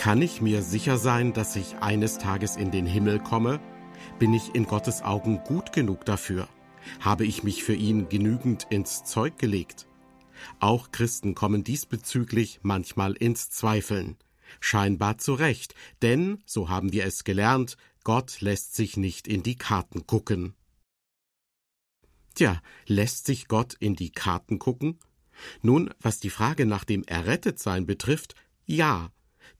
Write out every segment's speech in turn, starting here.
Kann ich mir sicher sein, dass ich eines Tages in den Himmel komme? Bin ich in Gottes Augen gut genug dafür? Habe ich mich für ihn genügend ins Zeug gelegt? Auch Christen kommen diesbezüglich manchmal ins Zweifeln. Scheinbar zu Recht, denn, so haben wir es gelernt, Gott lässt sich nicht in die Karten gucken. Tja, lässt sich Gott in die Karten gucken? Nun, was die Frage nach dem Errettetsein betrifft, ja,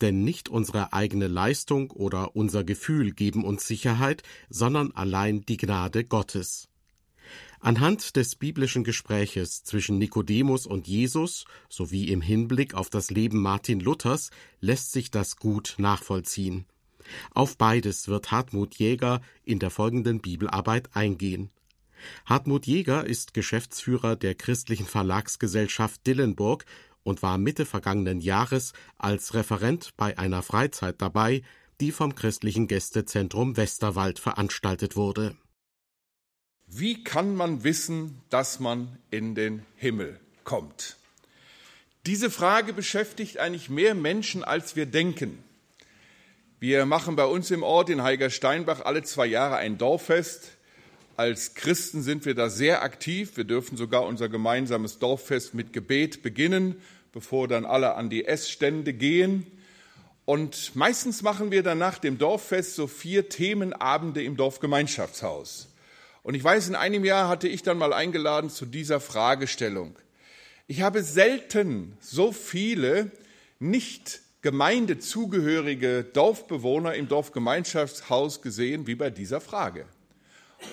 denn nicht unsere eigene Leistung oder unser Gefühl geben uns Sicherheit, sondern allein die Gnade Gottes. Anhand des biblischen Gespräches zwischen Nikodemus und Jesus sowie im Hinblick auf das Leben Martin Luthers lässt sich das gut nachvollziehen. Auf beides wird Hartmut Jäger in der folgenden Bibelarbeit eingehen. Hartmut Jäger ist Geschäftsführer der christlichen Verlagsgesellschaft Dillenburg und war Mitte vergangenen Jahres als Referent bei einer Freizeit dabei, die vom christlichen Gästezentrum Westerwald veranstaltet wurde. Wie kann man wissen, dass man in den Himmel kommt? Diese Frage beschäftigt eigentlich mehr Menschen, als wir denken. Wir machen bei uns im Ort in Heigersteinbach alle zwei Jahre ein Dorffest. Als Christen sind wir da sehr aktiv. Wir dürfen sogar unser gemeinsames Dorffest mit Gebet beginnen, bevor dann alle an die Essstände gehen. Und meistens machen wir dann nach dem Dorffest so vier Themenabende im Dorfgemeinschaftshaus. Und ich weiß, in einem Jahr hatte ich dann mal eingeladen zu dieser Fragestellung. Ich habe selten so viele nicht gemeindezugehörige Dorfbewohner im Dorfgemeinschaftshaus gesehen wie bei dieser Frage.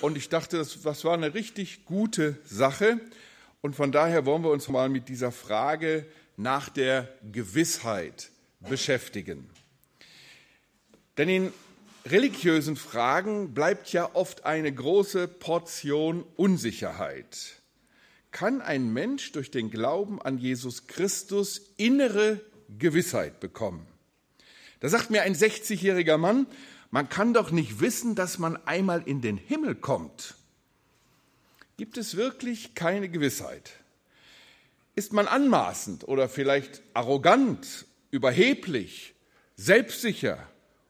Und ich dachte, das, das war eine richtig gute Sache. Und von daher wollen wir uns mal mit dieser Frage nach der Gewissheit beschäftigen. Denn in religiösen Fragen bleibt ja oft eine große Portion Unsicherheit. Kann ein Mensch durch den Glauben an Jesus Christus innere Gewissheit bekommen? Da sagt mir ein 60-jähriger Mann, man kann doch nicht wissen, dass man einmal in den Himmel kommt. Gibt es wirklich keine Gewissheit? Ist man anmaßend oder vielleicht arrogant, überheblich, selbstsicher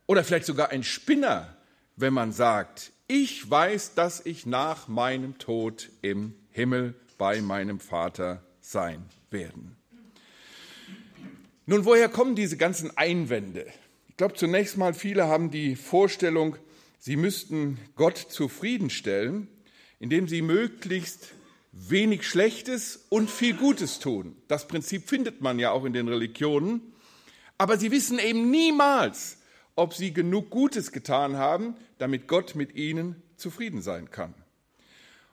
oder vielleicht sogar ein Spinner, wenn man sagt, ich weiß, dass ich nach meinem Tod im Himmel bei meinem Vater sein werden. Nun, woher kommen diese ganzen Einwände? Ich glaube, zunächst mal, viele haben die Vorstellung, sie müssten Gott zufriedenstellen, indem sie möglichst wenig Schlechtes und viel Gutes tun. Das Prinzip findet man ja auch in den Religionen. Aber sie wissen eben niemals, ob sie genug Gutes getan haben, damit Gott mit ihnen zufrieden sein kann.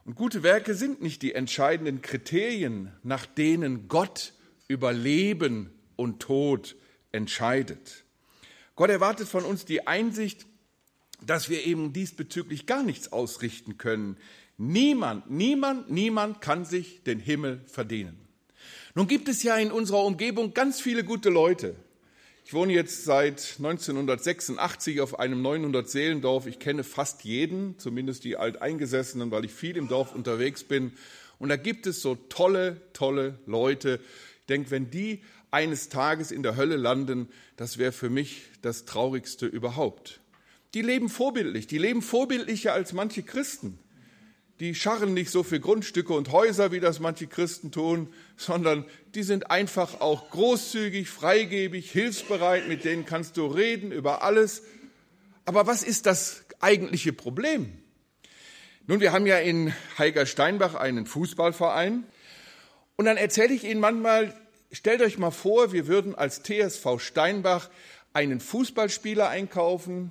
Und gute Werke sind nicht die entscheidenden Kriterien, nach denen Gott über Leben und Tod entscheidet. Gott erwartet von uns die Einsicht, dass wir eben diesbezüglich gar nichts ausrichten können. Niemand, niemand, niemand kann sich den Himmel verdienen. Nun gibt es ja in unserer Umgebung ganz viele gute Leute, ich wohne jetzt seit 1986 auf einem 900 Seelendorf. Ich kenne fast jeden, zumindest die Alteingesessenen, weil ich viel im Dorf unterwegs bin. Und da gibt es so tolle, tolle Leute. Ich denke, wenn die eines Tages in der Hölle landen, das wäre für mich das Traurigste überhaupt. Die leben vorbildlich, die leben vorbildlicher als manche Christen die scharren nicht so für Grundstücke und Häuser, wie das manche Christen tun, sondern die sind einfach auch großzügig, freigebig, hilfsbereit, mit denen kannst du reden über alles. Aber was ist das eigentliche Problem? Nun, wir haben ja in Heiger Steinbach einen Fußballverein und dann erzähle ich Ihnen manchmal, stellt euch mal vor, wir würden als TSV Steinbach einen Fußballspieler einkaufen,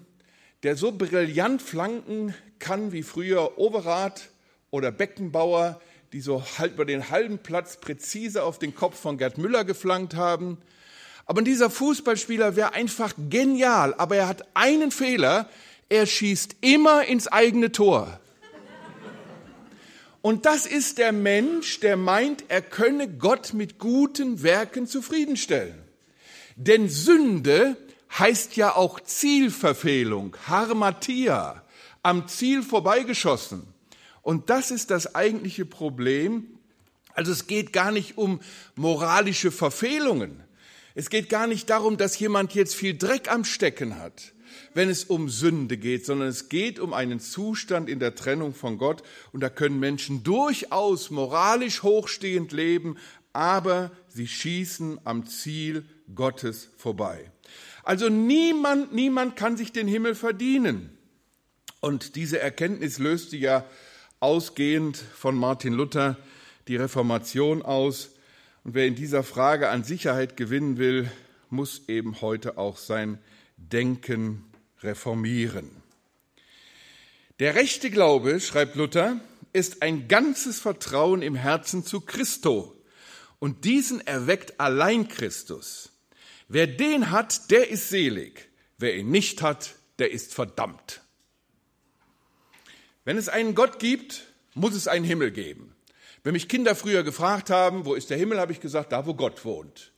der so brillant flanken kann wie früher Overath oder Beckenbauer, die so halb über den halben Platz präzise auf den Kopf von Gerd Müller geflankt haben. Aber dieser Fußballspieler wäre einfach genial, aber er hat einen Fehler, er schießt immer ins eigene Tor. Und das ist der Mensch, der meint, er könne Gott mit guten Werken zufriedenstellen. Denn Sünde heißt ja auch Zielverfehlung, Harmatia, am Ziel vorbeigeschossen. Und das ist das eigentliche Problem. Also es geht gar nicht um moralische Verfehlungen. Es geht gar nicht darum, dass jemand jetzt viel Dreck am Stecken hat, wenn es um Sünde geht, sondern es geht um einen Zustand in der Trennung von Gott. Und da können Menschen durchaus moralisch hochstehend leben, aber sie schießen am Ziel Gottes vorbei. Also niemand, niemand kann sich den Himmel verdienen. Und diese Erkenntnis löste ja ausgehend von Martin Luther die Reformation aus. Und wer in dieser Frage an Sicherheit gewinnen will, muss eben heute auch sein Denken reformieren. Der rechte Glaube, schreibt Luther, ist ein ganzes Vertrauen im Herzen zu Christo. Und diesen erweckt allein Christus. Wer den hat, der ist selig. Wer ihn nicht hat, der ist verdammt. Wenn es einen Gott gibt, muss es einen Himmel geben. Wenn mich Kinder früher gefragt haben, wo ist der Himmel, habe ich gesagt, da wo Gott wohnt.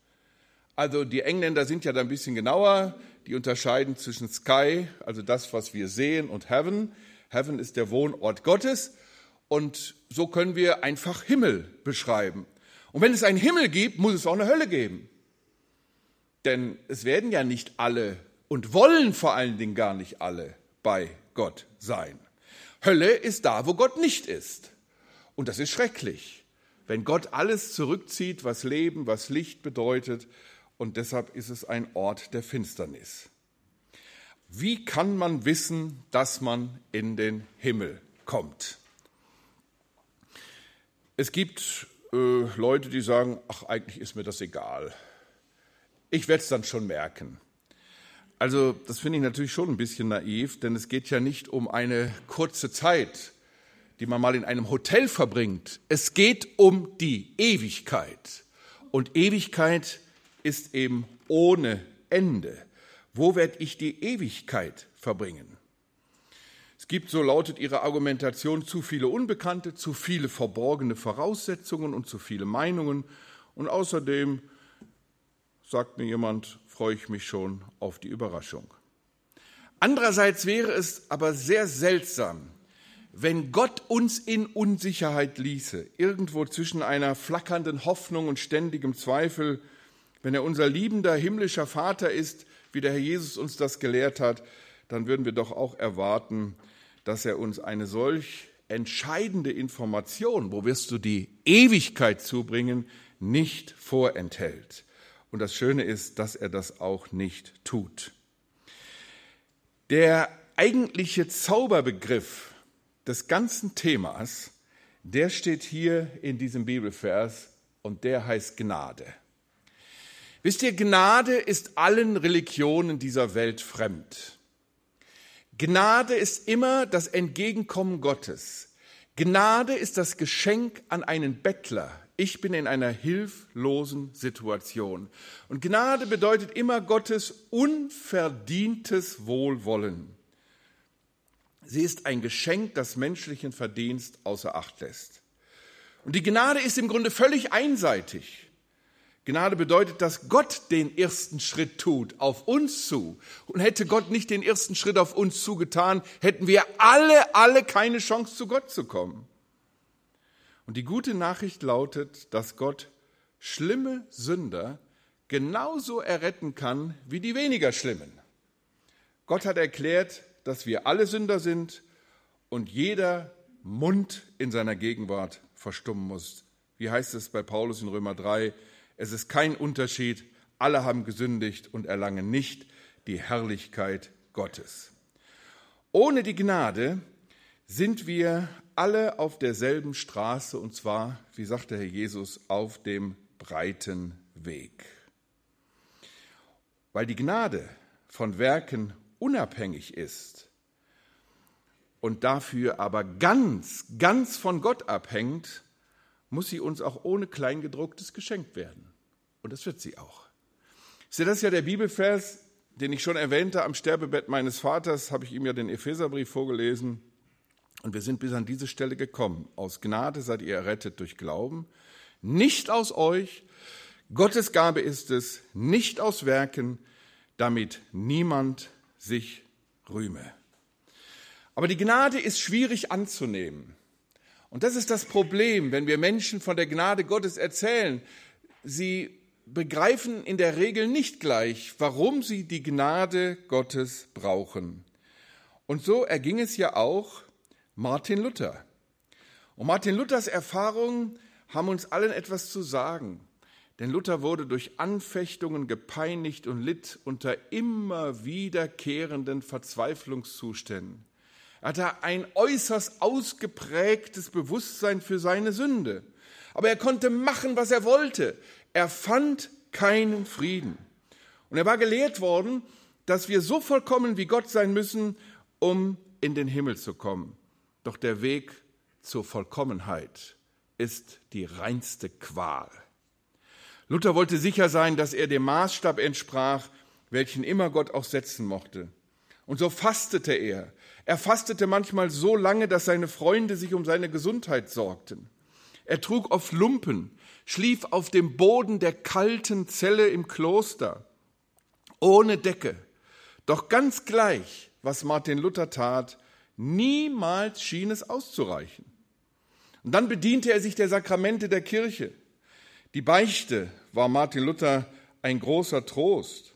Also die Engländer sind ja da ein bisschen genauer. Die unterscheiden zwischen Sky, also das, was wir sehen, und Heaven. Heaven ist der Wohnort Gottes. Und so können wir einfach Himmel beschreiben. Und wenn es einen Himmel gibt, muss es auch eine Hölle geben. Denn es werden ja nicht alle und wollen vor allen Dingen gar nicht alle bei Gott sein. Hölle ist da, wo Gott nicht ist. Und das ist schrecklich, wenn Gott alles zurückzieht, was Leben, was Licht bedeutet. Und deshalb ist es ein Ort der Finsternis. Wie kann man wissen, dass man in den Himmel kommt? Es gibt äh, Leute, die sagen, ach eigentlich ist mir das egal. Ich werde es dann schon merken. Also das finde ich natürlich schon ein bisschen naiv, denn es geht ja nicht um eine kurze Zeit, die man mal in einem Hotel verbringt. Es geht um die Ewigkeit. Und Ewigkeit ist eben ohne Ende. Wo werde ich die Ewigkeit verbringen? Es gibt, so lautet ihre Argumentation, zu viele Unbekannte, zu viele verborgene Voraussetzungen und zu viele Meinungen. Und außerdem, sagt mir jemand, freue ich mich schon auf die Überraschung. Andererseits wäre es aber sehr seltsam, wenn Gott uns in Unsicherheit ließe, irgendwo zwischen einer flackernden Hoffnung und ständigem Zweifel, wenn er unser liebender himmlischer Vater ist, wie der Herr Jesus uns das gelehrt hat, dann würden wir doch auch erwarten, dass er uns eine solch entscheidende Information, wo wirst du die Ewigkeit zubringen, nicht vorenthält. Und das Schöne ist, dass er das auch nicht tut. Der eigentliche Zauberbegriff des ganzen Themas, der steht hier in diesem Bibelvers und der heißt Gnade. Wisst ihr, Gnade ist allen Religionen dieser Welt fremd. Gnade ist immer das Entgegenkommen Gottes. Gnade ist das Geschenk an einen Bettler, ich bin in einer hilflosen Situation. Und Gnade bedeutet immer Gottes unverdientes Wohlwollen. Sie ist ein Geschenk, das menschlichen Verdienst außer Acht lässt. Und die Gnade ist im Grunde völlig einseitig. Gnade bedeutet, dass Gott den ersten Schritt tut auf uns zu. Und hätte Gott nicht den ersten Schritt auf uns zugetan, hätten wir alle, alle keine Chance zu Gott zu kommen. Und die gute Nachricht lautet, dass Gott schlimme Sünder genauso erretten kann wie die weniger schlimmen. Gott hat erklärt, dass wir alle Sünder sind und jeder Mund in seiner Gegenwart verstummen muss. Wie heißt es bei Paulus in Römer 3? Es ist kein Unterschied, alle haben gesündigt und erlangen nicht die Herrlichkeit Gottes. Ohne die Gnade sind wir alle auf derselben Straße und zwar, wie sagt der Herr Jesus, auf dem breiten Weg. Weil die Gnade von Werken unabhängig ist und dafür aber ganz, ganz von Gott abhängt, muss sie uns auch ohne Kleingedrucktes geschenkt werden. Und das wird sie auch. Ist ja das ja der Bibelvers, den ich schon erwähnte, am Sterbebett meines Vaters habe ich ihm ja den Epheserbrief vorgelesen. Und wir sind bis an diese Stelle gekommen. Aus Gnade seid ihr errettet durch Glauben, nicht aus euch. Gottes Gabe ist es, nicht aus Werken, damit niemand sich rühme. Aber die Gnade ist schwierig anzunehmen. Und das ist das Problem, wenn wir Menschen von der Gnade Gottes erzählen. Sie begreifen in der Regel nicht gleich, warum sie die Gnade Gottes brauchen. Und so erging es ja auch Martin Luther. Und Martin Luthers Erfahrungen haben uns allen etwas zu sagen. Denn Luther wurde durch Anfechtungen gepeinigt und litt unter immer wiederkehrenden Verzweiflungszuständen. Er hatte ein äußerst ausgeprägtes Bewusstsein für seine Sünde. Aber er konnte machen, was er wollte. Er fand keinen Frieden. Und er war gelehrt worden, dass wir so vollkommen wie Gott sein müssen, um in den Himmel zu kommen. Doch der Weg zur Vollkommenheit ist die reinste Qual. Luther wollte sicher sein, dass er dem Maßstab entsprach, welchen immer Gott auch setzen mochte. Und so fastete er. Er fastete manchmal so lange, dass seine Freunde sich um seine Gesundheit sorgten. Er trug oft Lumpen, schlief auf dem Boden der kalten Zelle im Kloster, ohne Decke. Doch ganz gleich, was Martin Luther tat, niemals schien es auszureichen. Und dann bediente er sich der Sakramente der Kirche. Die Beichte war Martin Luther ein großer Trost.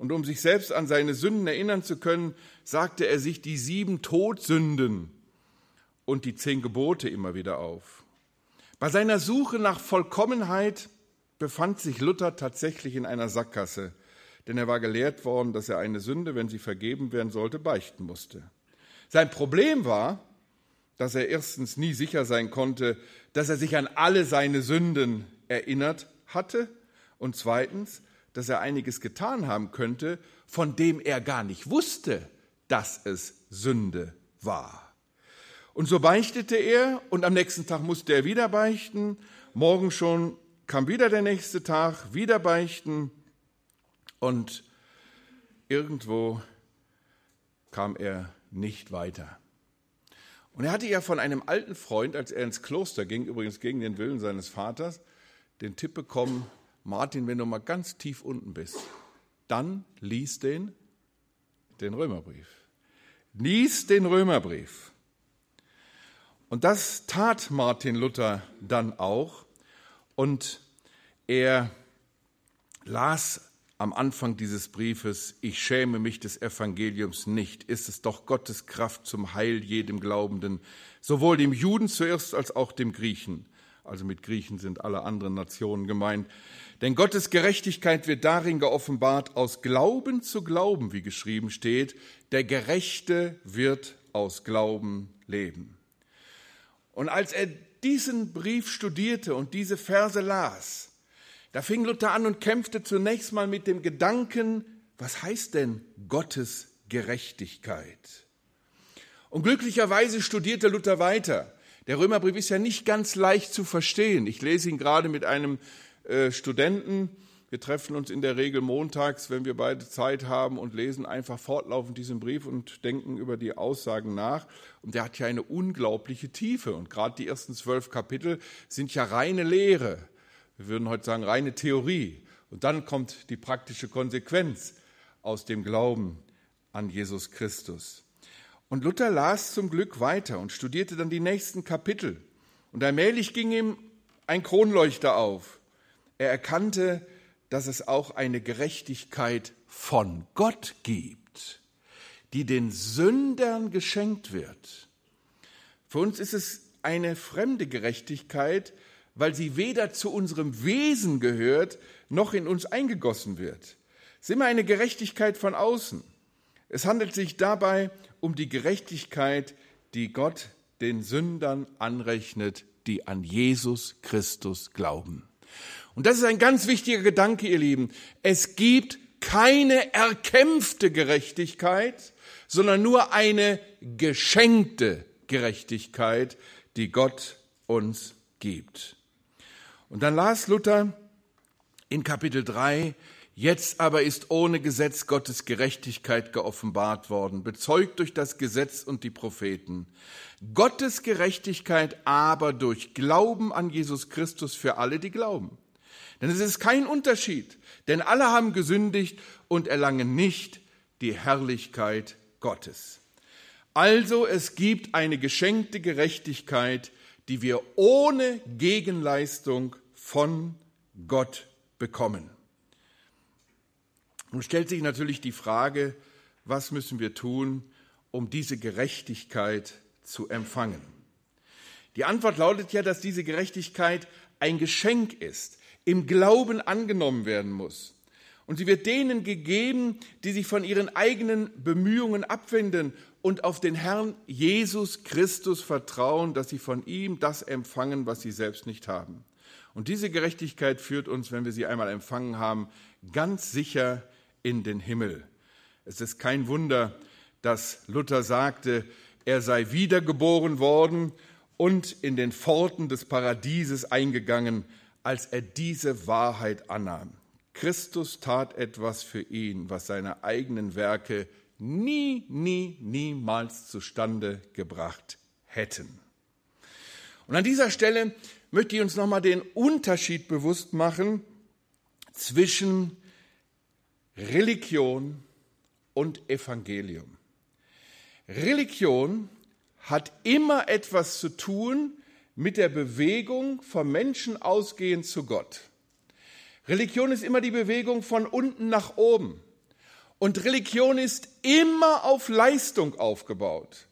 Und um sich selbst an seine Sünden erinnern zu können, sagte er sich die sieben Todsünden und die zehn Gebote immer wieder auf. Bei seiner Suche nach Vollkommenheit befand sich Luther tatsächlich in einer Sackgasse, denn er war gelehrt worden, dass er eine Sünde, wenn sie vergeben werden sollte, beichten musste. Sein Problem war, dass er erstens nie sicher sein konnte, dass er sich an alle seine Sünden erinnert hatte und zweitens, dass er einiges getan haben könnte, von dem er gar nicht wusste, dass es Sünde war. Und so beichtete er und am nächsten Tag musste er wieder beichten, morgen schon kam wieder der nächste Tag, wieder beichten und irgendwo kam er nicht weiter. Und er hatte ja von einem alten Freund, als er ins Kloster ging, übrigens gegen den Willen seines Vaters, den Tipp bekommen, Martin, wenn du mal ganz tief unten bist, dann lies den, den Römerbrief. Lies den Römerbrief. Und das tat Martin Luther dann auch. Und er las am Anfang dieses Briefes, ich schäme mich des Evangeliums nicht, ist es doch Gottes Kraft zum Heil jedem Glaubenden, sowohl dem Juden zuerst als auch dem Griechen. Also mit Griechen sind alle anderen Nationen gemeint. Denn Gottes Gerechtigkeit wird darin geoffenbart, aus Glauben zu Glauben, wie geschrieben steht, der Gerechte wird aus Glauben leben. Und als er diesen Brief studierte und diese Verse las, da fing Luther an und kämpfte zunächst mal mit dem Gedanken, was heißt denn Gottes Gerechtigkeit? Und glücklicherweise studierte Luther weiter. Der Römerbrief ist ja nicht ganz leicht zu verstehen. Ich lese ihn gerade mit einem äh, Studenten. Wir treffen uns in der Regel montags, wenn wir beide Zeit haben und lesen einfach fortlaufend diesen Brief und denken über die Aussagen nach. Und der hat ja eine unglaubliche Tiefe. Und gerade die ersten zwölf Kapitel sind ja reine Lehre. Wir würden heute sagen, reine Theorie. Und dann kommt die praktische Konsequenz aus dem Glauben an Jesus Christus. Und Luther las zum Glück weiter und studierte dann die nächsten Kapitel. Und allmählich ging ihm ein Kronleuchter auf. Er erkannte, dass es auch eine Gerechtigkeit von Gott gibt, die den Sündern geschenkt wird. Für uns ist es eine fremde Gerechtigkeit, weil sie weder zu unserem Wesen gehört, noch in uns eingegossen wird. Es ist immer eine Gerechtigkeit von außen. Es handelt sich dabei um die Gerechtigkeit, die Gott den Sündern anrechnet, die an Jesus Christus glauben. Und das ist ein ganz wichtiger Gedanke, ihr Lieben. Es gibt keine erkämpfte Gerechtigkeit, sondern nur eine geschenkte Gerechtigkeit, die Gott uns gibt. Und dann las Luther in Kapitel 3, Jetzt aber ist ohne Gesetz Gottes Gerechtigkeit geoffenbart worden, bezeugt durch das Gesetz und die Propheten. Gottes Gerechtigkeit aber durch Glauben an Jesus Christus für alle, die glauben. Denn es ist kein Unterschied, denn alle haben gesündigt und erlangen nicht die Herrlichkeit Gottes. Also es gibt eine geschenkte Gerechtigkeit, die wir ohne Gegenleistung von Gott bekommen. Nun stellt sich natürlich die Frage, was müssen wir tun, um diese Gerechtigkeit zu empfangen? Die Antwort lautet ja, dass diese Gerechtigkeit ein Geschenk ist, im Glauben angenommen werden muss. Und sie wird denen gegeben, die sich von ihren eigenen Bemühungen abwenden und auf den Herrn Jesus Christus vertrauen, dass sie von ihm das empfangen, was sie selbst nicht haben. Und diese Gerechtigkeit führt uns, wenn wir sie einmal empfangen haben, ganz sicher in den Himmel. Es ist kein Wunder, dass Luther sagte, er sei wiedergeboren worden und in den Pforten des Paradieses eingegangen, als er diese Wahrheit annahm. Christus tat etwas für ihn, was seine eigenen Werke nie, nie, niemals zustande gebracht hätten. Und an dieser Stelle möchte ich uns nochmal den Unterschied bewusst machen zwischen Religion und Evangelium. Religion hat immer etwas zu tun mit der Bewegung vom Menschen ausgehend zu Gott. Religion ist immer die Bewegung von unten nach oben. Und Religion ist immer auf Leistung aufgebaut.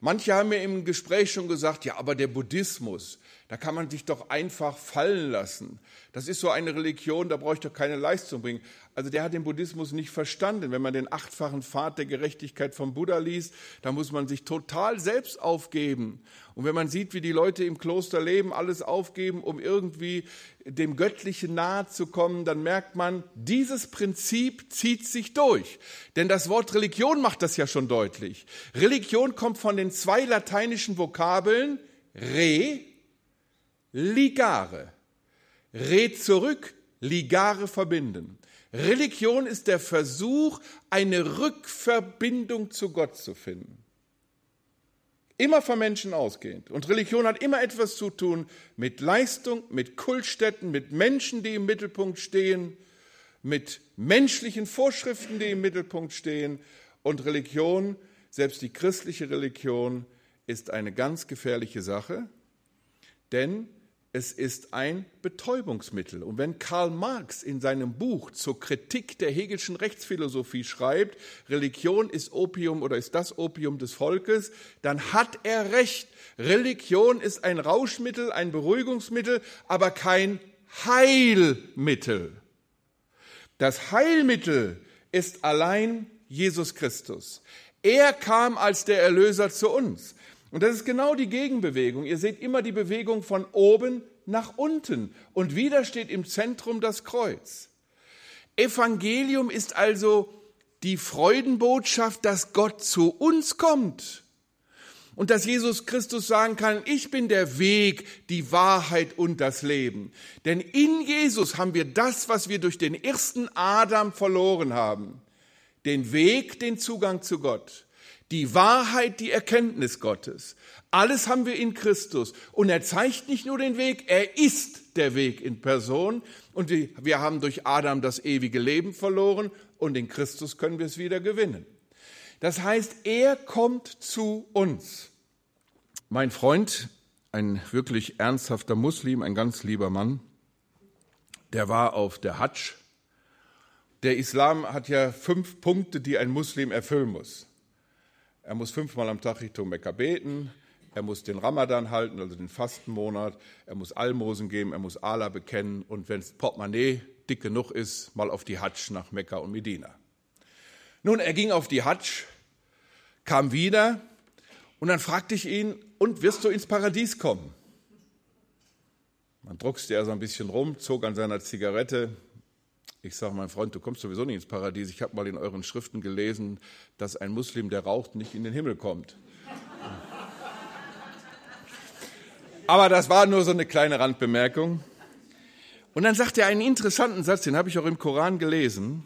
Manche haben mir im Gespräch schon gesagt, ja, aber der Buddhismus, da kann man sich doch einfach fallen lassen. Das ist so eine Religion, da brauche ich doch keine Leistung bringen. Also der hat den Buddhismus nicht verstanden. Wenn man den achtfachen Pfad der Gerechtigkeit vom Buddha liest, da muss man sich total selbst aufgeben. Und wenn man sieht, wie die Leute im Kloster leben, alles aufgeben, um irgendwie dem Göttlichen nahe zu kommen, dann merkt man, dieses Prinzip zieht sich durch. Denn das Wort Religion macht das ja schon deutlich. Religion kommt von den zwei lateinischen Vokabeln re ligare. Red zurück, ligare verbinden. Religion ist der Versuch, eine Rückverbindung zu Gott zu finden. Immer von Menschen ausgehend. Und Religion hat immer etwas zu tun mit Leistung, mit Kultstätten, mit Menschen, die im Mittelpunkt stehen, mit menschlichen Vorschriften, die im Mittelpunkt stehen. Und Religion, selbst die christliche Religion, ist eine ganz gefährliche Sache, denn es ist ein Betäubungsmittel. Und wenn Karl Marx in seinem Buch zur Kritik der Hegelschen Rechtsphilosophie schreibt, Religion ist Opium oder ist das Opium des Volkes, dann hat er recht. Religion ist ein Rauschmittel, ein Beruhigungsmittel, aber kein Heilmittel. Das Heilmittel ist allein Jesus Christus. Er kam als der Erlöser zu uns. Und das ist genau die Gegenbewegung. Ihr seht immer die Bewegung von oben nach unten. Und wieder steht im Zentrum das Kreuz. Evangelium ist also die Freudenbotschaft, dass Gott zu uns kommt. Und dass Jesus Christus sagen kann, ich bin der Weg, die Wahrheit und das Leben. Denn in Jesus haben wir das, was wir durch den ersten Adam verloren haben. Den Weg, den Zugang zu Gott die Wahrheit, die Erkenntnis Gottes. Alles haben wir in Christus. Und er zeigt nicht nur den Weg, er ist der Weg in Person. Und wir haben durch Adam das ewige Leben verloren und in Christus können wir es wieder gewinnen. Das heißt, er kommt zu uns. Mein Freund, ein wirklich ernsthafter Muslim, ein ganz lieber Mann, der war auf der Hadsch. Der Islam hat ja fünf Punkte, die ein Muslim erfüllen muss. Er muss fünfmal am Tag Richtung Mekka beten. Er muss den Ramadan halten, also den Fastenmonat. Er muss Almosen geben. Er muss Allah bekennen. Und wenn das Portemonnaie dick genug ist, mal auf die Hatsch nach Mekka und Medina. Nun, er ging auf die Hatsch, kam wieder und dann fragte ich ihn, und wirst du ins Paradies kommen? Man druckste er so ein bisschen rum, zog an seiner Zigarette, ich sage, mein Freund, du kommst sowieso nicht ins Paradies. Ich habe mal in euren Schriften gelesen, dass ein Muslim, der raucht, nicht in den Himmel kommt. Aber das war nur so eine kleine Randbemerkung. Und dann sagt er einen interessanten Satz, den habe ich auch im Koran gelesen.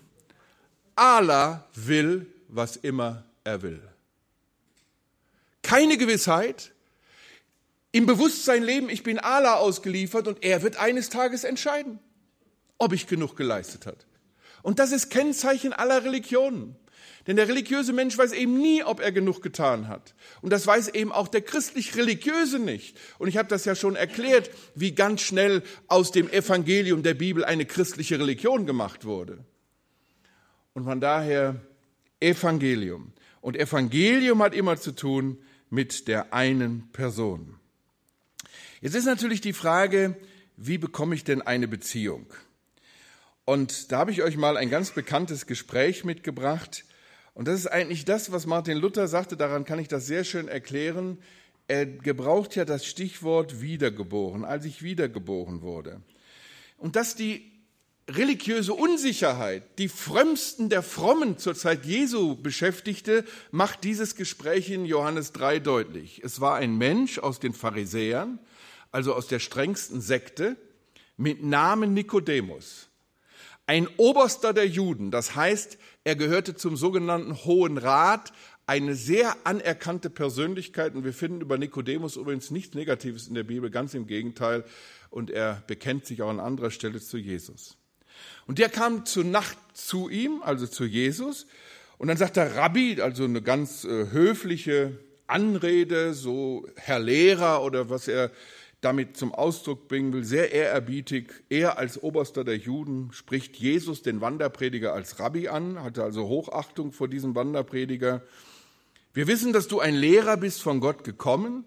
Allah will, was immer er will. Keine Gewissheit. Im Bewusstsein leben, ich bin Allah ausgeliefert und er wird eines Tages entscheiden ob ich genug geleistet hat. Und das ist Kennzeichen aller Religionen. Denn der religiöse Mensch weiß eben nie, ob er genug getan hat. Und das weiß eben auch der christlich-religiöse nicht. Und ich habe das ja schon erklärt, wie ganz schnell aus dem Evangelium der Bibel eine christliche Religion gemacht wurde. Und von daher Evangelium. Und Evangelium hat immer zu tun mit der einen Person. Jetzt ist natürlich die Frage, wie bekomme ich denn eine Beziehung? Und da habe ich euch mal ein ganz bekanntes Gespräch mitgebracht. Und das ist eigentlich das, was Martin Luther sagte, daran kann ich das sehr schön erklären. Er gebraucht ja das Stichwort wiedergeboren, als ich wiedergeboren wurde. Und dass die religiöse Unsicherheit die Frömmsten der Frommen zur Zeit Jesu beschäftigte, macht dieses Gespräch in Johannes 3 deutlich. Es war ein Mensch aus den Pharisäern, also aus der strengsten Sekte, mit Namen Nikodemus. Ein Oberster der Juden, das heißt, er gehörte zum sogenannten Hohen Rat, eine sehr anerkannte Persönlichkeit. Und wir finden über Nikodemus übrigens nichts Negatives in der Bibel, ganz im Gegenteil. Und er bekennt sich auch an anderer Stelle zu Jesus. Und der kam zur Nacht zu ihm, also zu Jesus, und dann sagt der Rabbi, also eine ganz äh, höfliche Anrede, so Herr Lehrer oder was er damit zum Ausdruck bringen will, sehr ehrerbietig. Er als Oberster der Juden spricht Jesus, den Wanderprediger, als Rabbi an, hatte also Hochachtung vor diesem Wanderprediger. Wir wissen, dass du ein Lehrer bist von Gott gekommen,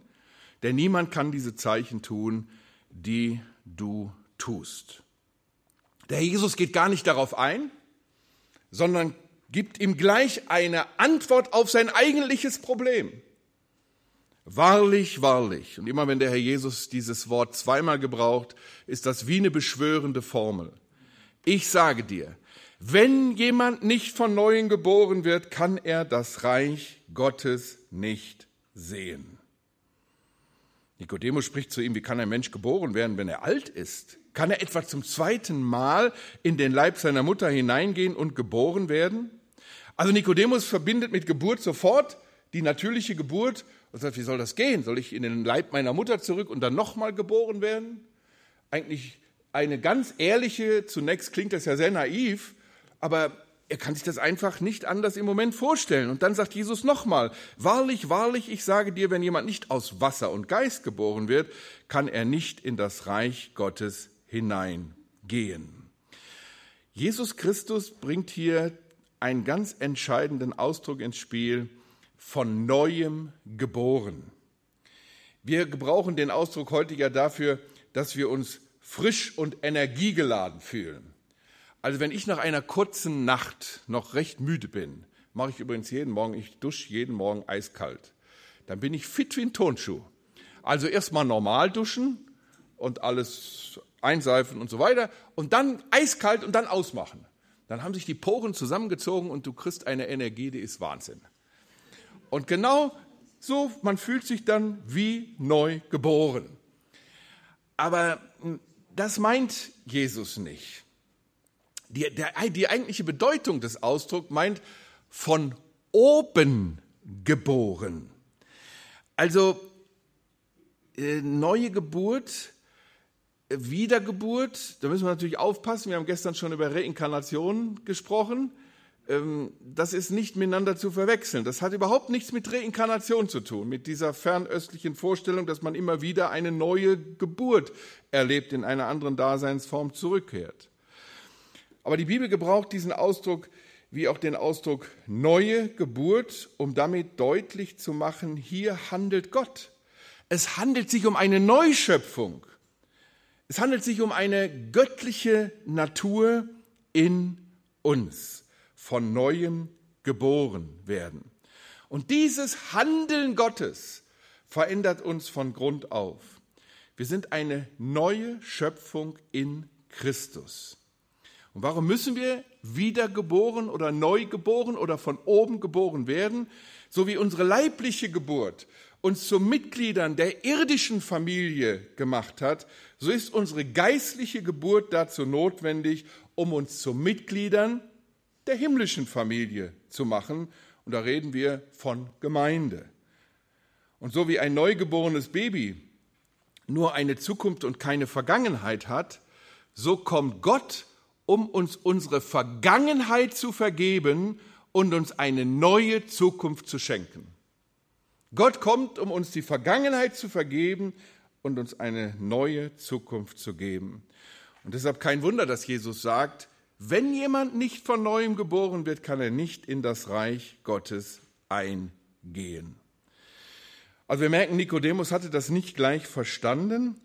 denn niemand kann diese Zeichen tun, die du tust. Der Jesus geht gar nicht darauf ein, sondern gibt ihm gleich eine Antwort auf sein eigentliches Problem. Wahrlich, wahrlich. Und immer wenn der Herr Jesus dieses Wort zweimal gebraucht, ist das wie eine beschwörende Formel. Ich sage dir, wenn jemand nicht von neuem geboren wird, kann er das Reich Gottes nicht sehen. Nikodemus spricht zu ihm, wie kann ein Mensch geboren werden, wenn er alt ist? Kann er etwa zum zweiten Mal in den Leib seiner Mutter hineingehen und geboren werden? Also Nikodemus verbindet mit Geburt sofort die natürliche Geburt und sagt, wie soll das gehen? Soll ich in den Leib meiner Mutter zurück und dann nochmal geboren werden? Eigentlich eine ganz ehrliche, zunächst klingt das ja sehr naiv, aber er kann sich das einfach nicht anders im Moment vorstellen. Und dann sagt Jesus nochmal, wahrlich, wahrlich, ich sage dir, wenn jemand nicht aus Wasser und Geist geboren wird, kann er nicht in das Reich Gottes hineingehen. Jesus Christus bringt hier einen ganz entscheidenden Ausdruck ins Spiel, von neuem geboren. Wir gebrauchen den Ausdruck heute ja dafür, dass wir uns frisch und energiegeladen fühlen. Also wenn ich nach einer kurzen Nacht noch recht müde bin, mache ich übrigens jeden Morgen, ich dusche jeden Morgen eiskalt, dann bin ich fit wie ein Tonschuh. Also erstmal normal duschen und alles einseifen und so weiter und dann eiskalt und dann ausmachen. Dann haben sich die Poren zusammengezogen und du kriegst eine Energie, die ist Wahnsinn. Und genau so, man fühlt sich dann wie neu geboren. Aber hm, das meint Jesus nicht. Die, der, die eigentliche Bedeutung des Ausdrucks meint von oben geboren. Also äh, neue Geburt, Wiedergeburt, da müssen wir natürlich aufpassen. Wir haben gestern schon über Reinkarnation gesprochen. Ähm, das ist nicht miteinander zu verwechseln. Das hat überhaupt nichts mit Reinkarnation zu tun, mit dieser fernöstlichen Vorstellung, dass man immer wieder eine neue Geburt erlebt, in einer anderen Daseinsform zurückkehrt. Aber die Bibel gebraucht diesen Ausdruck wie auch den Ausdruck neue Geburt, um damit deutlich zu machen, hier handelt Gott. Es handelt sich um eine Neuschöpfung. Es handelt sich um eine göttliche Natur in uns von neuem geboren werden. Und dieses Handeln Gottes verändert uns von Grund auf. Wir sind eine neue Schöpfung in Christus. Und warum müssen wir wiedergeboren oder neu geboren oder von oben geboren werden? So wie unsere leibliche Geburt uns zu Mitgliedern der irdischen Familie gemacht hat, so ist unsere geistliche Geburt dazu notwendig, um uns zu Mitgliedern der himmlischen Familie zu machen. Und da reden wir von Gemeinde. Und so wie ein neugeborenes Baby nur eine Zukunft und keine Vergangenheit hat, so kommt Gott, um uns unsere Vergangenheit zu vergeben und uns eine neue Zukunft zu schenken. Gott kommt, um uns die Vergangenheit zu vergeben und uns eine neue Zukunft zu geben. Und deshalb kein Wunder, dass Jesus sagt, wenn jemand nicht von neuem geboren wird, kann er nicht in das Reich Gottes eingehen. Also wir merken, Nikodemus hatte das nicht gleich verstanden,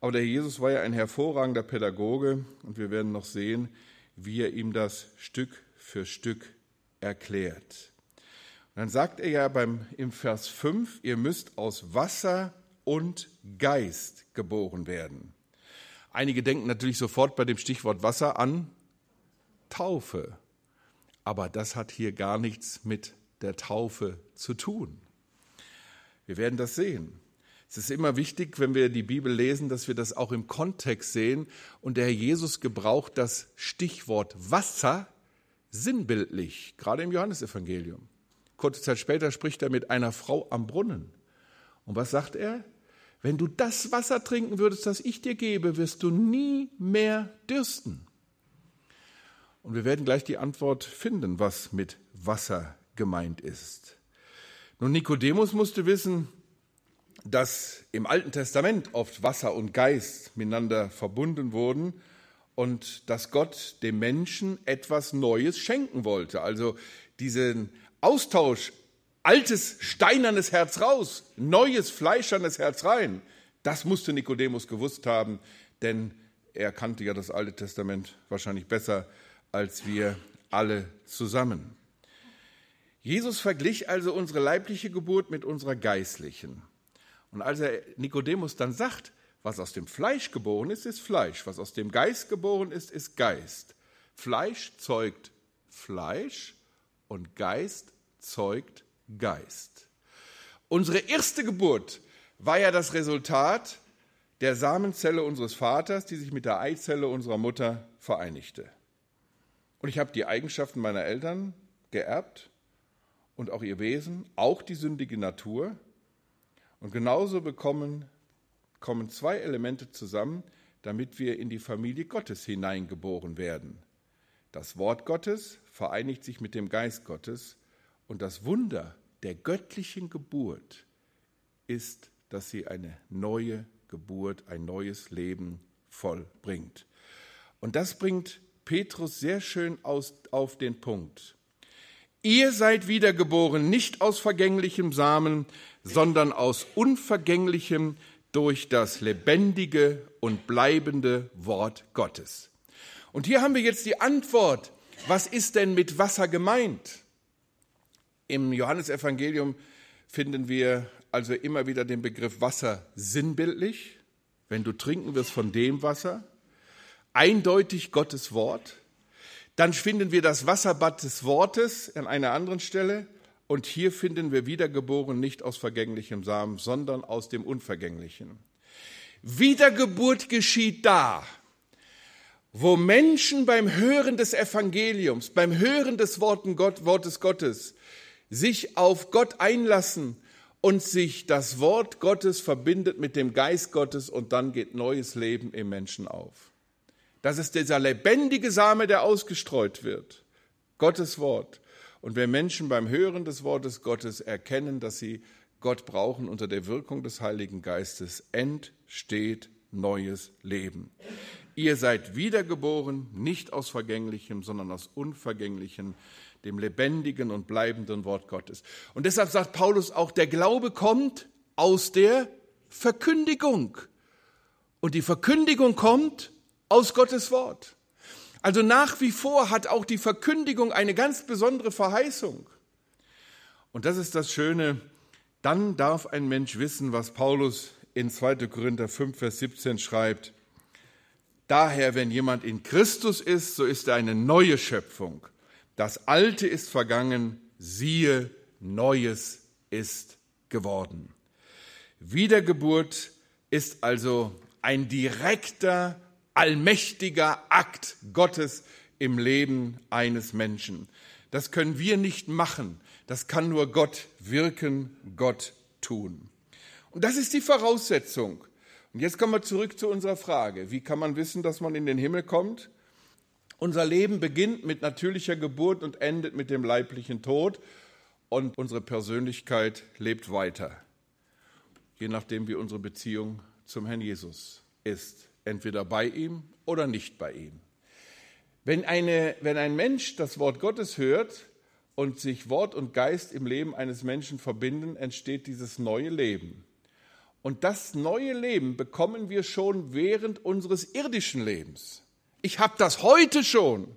aber der Jesus war ja ein hervorragender Pädagoge und wir werden noch sehen, wie er ihm das Stück für Stück erklärt. Und dann sagt er ja beim, im Vers 5, ihr müsst aus Wasser und Geist geboren werden. Einige denken natürlich sofort bei dem Stichwort Wasser an Taufe. Aber das hat hier gar nichts mit der Taufe zu tun. Wir werden das sehen. Es ist immer wichtig, wenn wir die Bibel lesen, dass wir das auch im Kontext sehen. Und der Herr Jesus gebraucht das Stichwort Wasser sinnbildlich, gerade im Johannesevangelium. Kurze Zeit später spricht er mit einer Frau am Brunnen. Und was sagt er? Wenn du das Wasser trinken würdest, das ich dir gebe, wirst du nie mehr dürsten. Und wir werden gleich die Antwort finden, was mit Wasser gemeint ist. Nun, Nikodemus musste wissen, dass im Alten Testament oft Wasser und Geist miteinander verbunden wurden und dass Gott dem Menschen etwas Neues schenken wollte. Also diesen Austausch altes steinernes Herz raus, neues fleischernes Herz rein. Das musste Nikodemus gewusst haben, denn er kannte ja das Alte Testament wahrscheinlich besser als wir alle zusammen. Jesus verglich also unsere leibliche Geburt mit unserer geistlichen. Und als er Nikodemus dann sagt, was aus dem Fleisch geboren ist, ist Fleisch, was aus dem Geist geboren ist, ist Geist. Fleisch zeugt Fleisch und Geist zeugt Geist. Unsere erste Geburt war ja das Resultat der Samenzelle unseres Vaters, die sich mit der Eizelle unserer Mutter vereinigte. Und ich habe die Eigenschaften meiner Eltern geerbt und auch ihr Wesen, auch die sündige Natur. Und genauso bekommen, kommen zwei Elemente zusammen, damit wir in die Familie Gottes hineingeboren werden. Das Wort Gottes vereinigt sich mit dem Geist Gottes und das Wunder der göttlichen Geburt ist, dass sie eine neue Geburt, ein neues Leben vollbringt. Und das bringt Petrus sehr schön aus, auf den Punkt. Ihr seid wiedergeboren nicht aus vergänglichem Samen, sondern aus unvergänglichem durch das lebendige und bleibende Wort Gottes. Und hier haben wir jetzt die Antwort, was ist denn mit Wasser gemeint? Im Johannesevangelium finden wir also immer wieder den Begriff Wasser sinnbildlich. Wenn du trinken wirst von dem Wasser, eindeutig Gottes Wort. Dann finden wir das Wasserbad des Wortes an einer anderen Stelle. Und hier finden wir wiedergeboren nicht aus vergänglichem Samen, sondern aus dem Unvergänglichen. Wiedergeburt geschieht da, wo Menschen beim Hören des Evangeliums, beim Hören des Wortes Gottes sich auf Gott einlassen und sich das Wort Gottes verbindet mit dem Geist Gottes und dann geht neues Leben im Menschen auf. Das ist dieser lebendige Same, der ausgestreut wird. Gottes Wort. Und wenn Menschen beim Hören des Wortes Gottes erkennen, dass sie Gott brauchen unter der Wirkung des Heiligen Geistes, entsteht neues Leben. Ihr seid wiedergeboren, nicht aus vergänglichem, sondern aus unvergänglichem, dem lebendigen und bleibenden Wort Gottes. Und deshalb sagt Paulus auch, der Glaube kommt aus der Verkündigung. Und die Verkündigung kommt aus Gottes Wort. Also nach wie vor hat auch die Verkündigung eine ganz besondere Verheißung. Und das ist das Schöne, dann darf ein Mensch wissen, was Paulus in 2. Korinther 5, Vers 17 schreibt. Daher, wenn jemand in Christus ist, so ist er eine neue Schöpfung. Das Alte ist vergangen, siehe, Neues ist geworden. Wiedergeburt ist also ein direkter allmächtiger Akt Gottes im Leben eines Menschen. Das können wir nicht machen. Das kann nur Gott wirken, Gott tun. Und das ist die Voraussetzung. Und jetzt kommen wir zurück zu unserer Frage. Wie kann man wissen, dass man in den Himmel kommt? Unser Leben beginnt mit natürlicher Geburt und endet mit dem leiblichen Tod und unsere Persönlichkeit lebt weiter, je nachdem wie unsere Beziehung zum Herrn Jesus ist, entweder bei ihm oder nicht bei ihm. Wenn, eine, wenn ein Mensch das Wort Gottes hört und sich Wort und Geist im Leben eines Menschen verbinden, entsteht dieses neue Leben. Und das neue Leben bekommen wir schon während unseres irdischen Lebens. Ich habe das heute schon.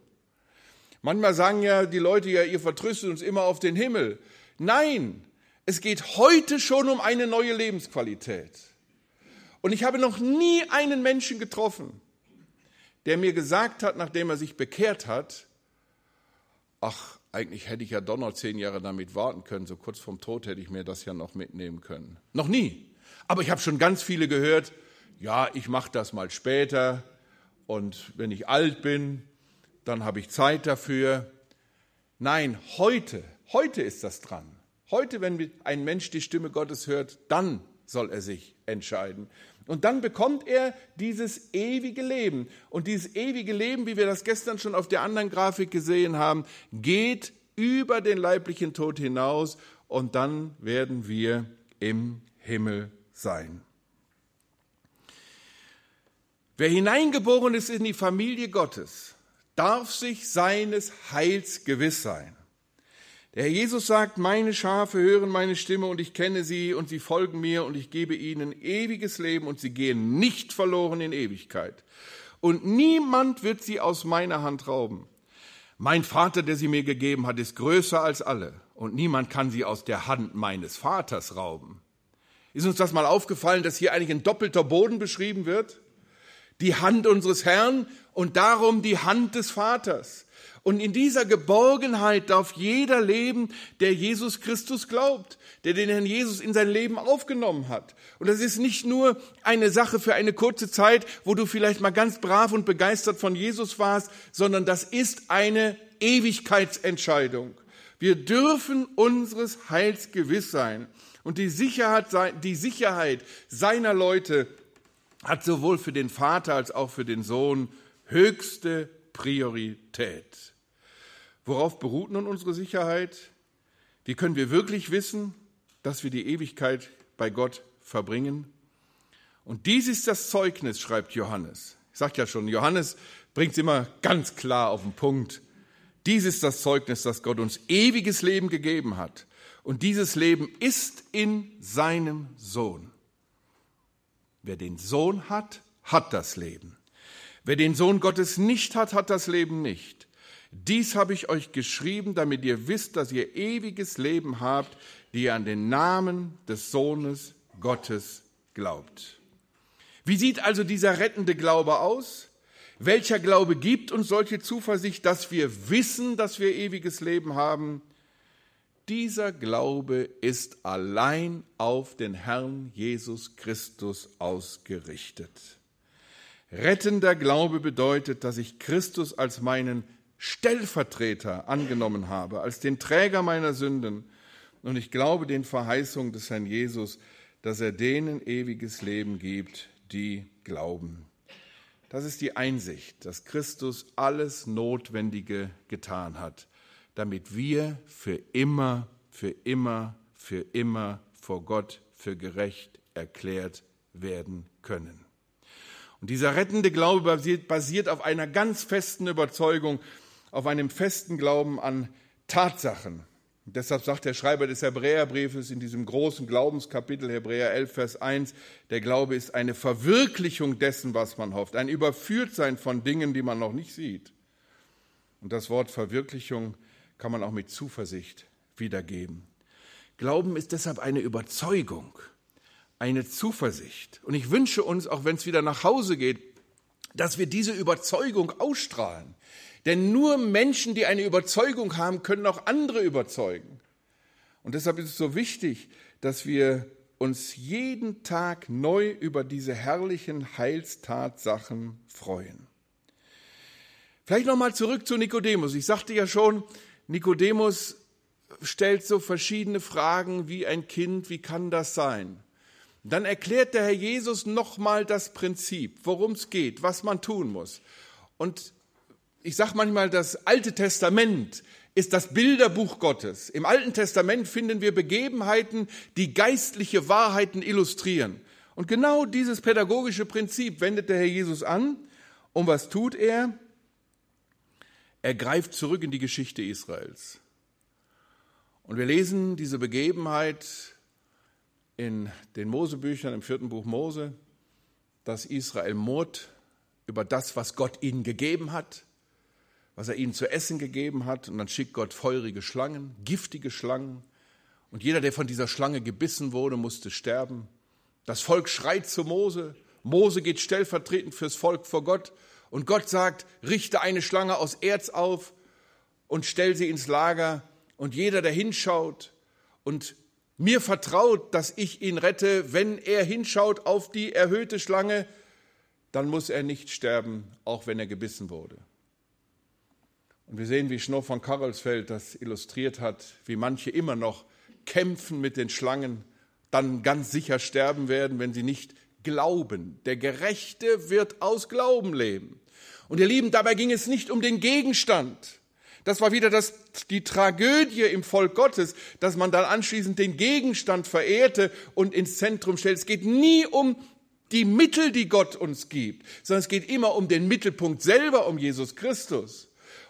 Manchmal sagen ja die Leute ja, ihr vertröstet uns immer auf den Himmel. Nein, es geht heute schon um eine neue Lebensqualität. Und ich habe noch nie einen Menschen getroffen, der mir gesagt hat, nachdem er sich bekehrt hat, ach, eigentlich hätte ich ja doch noch zehn Jahre damit warten können, so kurz vorm Tod hätte ich mir das ja noch mitnehmen können. Noch nie. Aber ich habe schon ganz viele gehört, ja, ich mache das mal später und wenn ich alt bin, dann habe ich Zeit dafür. Nein, heute, heute ist das dran. Heute, wenn ein Mensch die Stimme Gottes hört, dann soll er sich entscheiden. Und dann bekommt er dieses ewige Leben. Und dieses ewige Leben, wie wir das gestern schon auf der anderen Grafik gesehen haben, geht über den leiblichen Tod hinaus und dann werden wir im Himmel sein. Wer hineingeboren ist in die Familie Gottes, darf sich seines Heils gewiss sein. Der Herr Jesus sagt, meine Schafe hören meine Stimme und ich kenne sie und sie folgen mir und ich gebe ihnen ewiges Leben und sie gehen nicht verloren in Ewigkeit. Und niemand wird sie aus meiner Hand rauben. Mein Vater, der sie mir gegeben hat, ist größer als alle und niemand kann sie aus der Hand meines Vaters rauben. Ist uns das mal aufgefallen, dass hier eigentlich ein doppelter Boden beschrieben wird? Die Hand unseres Herrn und darum die Hand des Vaters. Und in dieser Geborgenheit darf jeder leben, der Jesus Christus glaubt, der den Herrn Jesus in sein Leben aufgenommen hat. Und das ist nicht nur eine Sache für eine kurze Zeit, wo du vielleicht mal ganz brav und begeistert von Jesus warst, sondern das ist eine Ewigkeitsentscheidung. Wir dürfen unseres Heils gewiss sein. Und die Sicherheit, die Sicherheit seiner Leute hat sowohl für den Vater als auch für den Sohn höchste Priorität. Worauf beruht nun unsere Sicherheit? Wie können wir wirklich wissen, dass wir die Ewigkeit bei Gott verbringen? Und dies ist das Zeugnis, schreibt Johannes. Ich sage ja schon, Johannes bringt es immer ganz klar auf den Punkt. Dies ist das Zeugnis, dass Gott uns ewiges Leben gegeben hat. Und dieses Leben ist in seinem Sohn. Wer den Sohn hat, hat das Leben. Wer den Sohn Gottes nicht hat, hat das Leben nicht. Dies habe ich euch geschrieben, damit ihr wisst, dass ihr ewiges Leben habt, die ihr an den Namen des Sohnes Gottes glaubt. Wie sieht also dieser rettende Glaube aus? Welcher Glaube gibt uns solche Zuversicht, dass wir wissen, dass wir ewiges Leben haben? Dieser Glaube ist allein auf den Herrn Jesus Christus ausgerichtet. Rettender Glaube bedeutet, dass ich Christus als meinen Stellvertreter angenommen habe, als den Träger meiner Sünden. Und ich glaube den Verheißungen des Herrn Jesus, dass er denen ewiges Leben gibt, die glauben. Das ist die Einsicht, dass Christus alles Notwendige getan hat, damit wir für immer, für immer, für immer vor Gott für gerecht erklärt werden können. Und dieser rettende Glaube basiert, auf einer ganz festen Überzeugung, auf einem festen Glauben an Tatsachen. Deshalb sagt der Schreiber des Hebräerbriefes in diesem großen Glaubenskapitel Hebräer 11, Vers 1, der Glaube ist eine Verwirklichung dessen, was man hofft, ein Überführtsein von Dingen, die man noch nicht sieht. Und das Wort Verwirklichung kann man auch mit Zuversicht wiedergeben. Glauben ist deshalb eine Überzeugung, eine Zuversicht. Und ich wünsche uns, auch wenn es wieder nach Hause geht, dass wir diese Überzeugung ausstrahlen. Denn nur Menschen, die eine Überzeugung haben, können auch andere überzeugen. Und deshalb ist es so wichtig, dass wir uns jeden Tag neu über diese herrlichen Heilstatsachen freuen. Vielleicht nochmal zurück zu Nikodemus. Ich sagte ja schon, Nikodemus stellt so verschiedene Fragen wie ein Kind, wie kann das sein? Dann erklärt der Herr Jesus nochmal das Prinzip, worum es geht, was man tun muss. Und ich sage manchmal, das Alte Testament ist das Bilderbuch Gottes. Im Alten Testament finden wir Begebenheiten, die geistliche Wahrheiten illustrieren. Und genau dieses pädagogische Prinzip wendet der Herr Jesus an. Und was tut er? Er greift zurück in die Geschichte Israels. Und wir lesen diese Begebenheit in den Mosebüchern, im vierten Buch Mose, dass Israel murrt über das, was Gott ihnen gegeben hat, was er ihnen zu essen gegeben hat. Und dann schickt Gott feurige Schlangen, giftige Schlangen. Und jeder, der von dieser Schlange gebissen wurde, musste sterben. Das Volk schreit zu Mose. Mose geht stellvertretend fürs Volk vor Gott. Und Gott sagt, richte eine Schlange aus Erz auf und stell sie ins Lager. Und jeder, der hinschaut und mir vertraut, dass ich ihn rette, wenn er hinschaut auf die erhöhte Schlange, dann muss er nicht sterben, auch wenn er gebissen wurde. Und wir sehen, wie Schnorr von Karolsfeld das illustriert hat, wie manche immer noch kämpfen mit den Schlangen, dann ganz sicher sterben werden, wenn sie nicht glauben. Der Gerechte wird aus Glauben leben. Und ihr Lieben, dabei ging es nicht um den Gegenstand. Das war wieder das, die Tragödie im Volk Gottes, dass man dann anschließend den Gegenstand verehrte und ins Zentrum stellt. Es geht nie um die Mittel, die Gott uns gibt, sondern es geht immer um den Mittelpunkt selber, um Jesus Christus.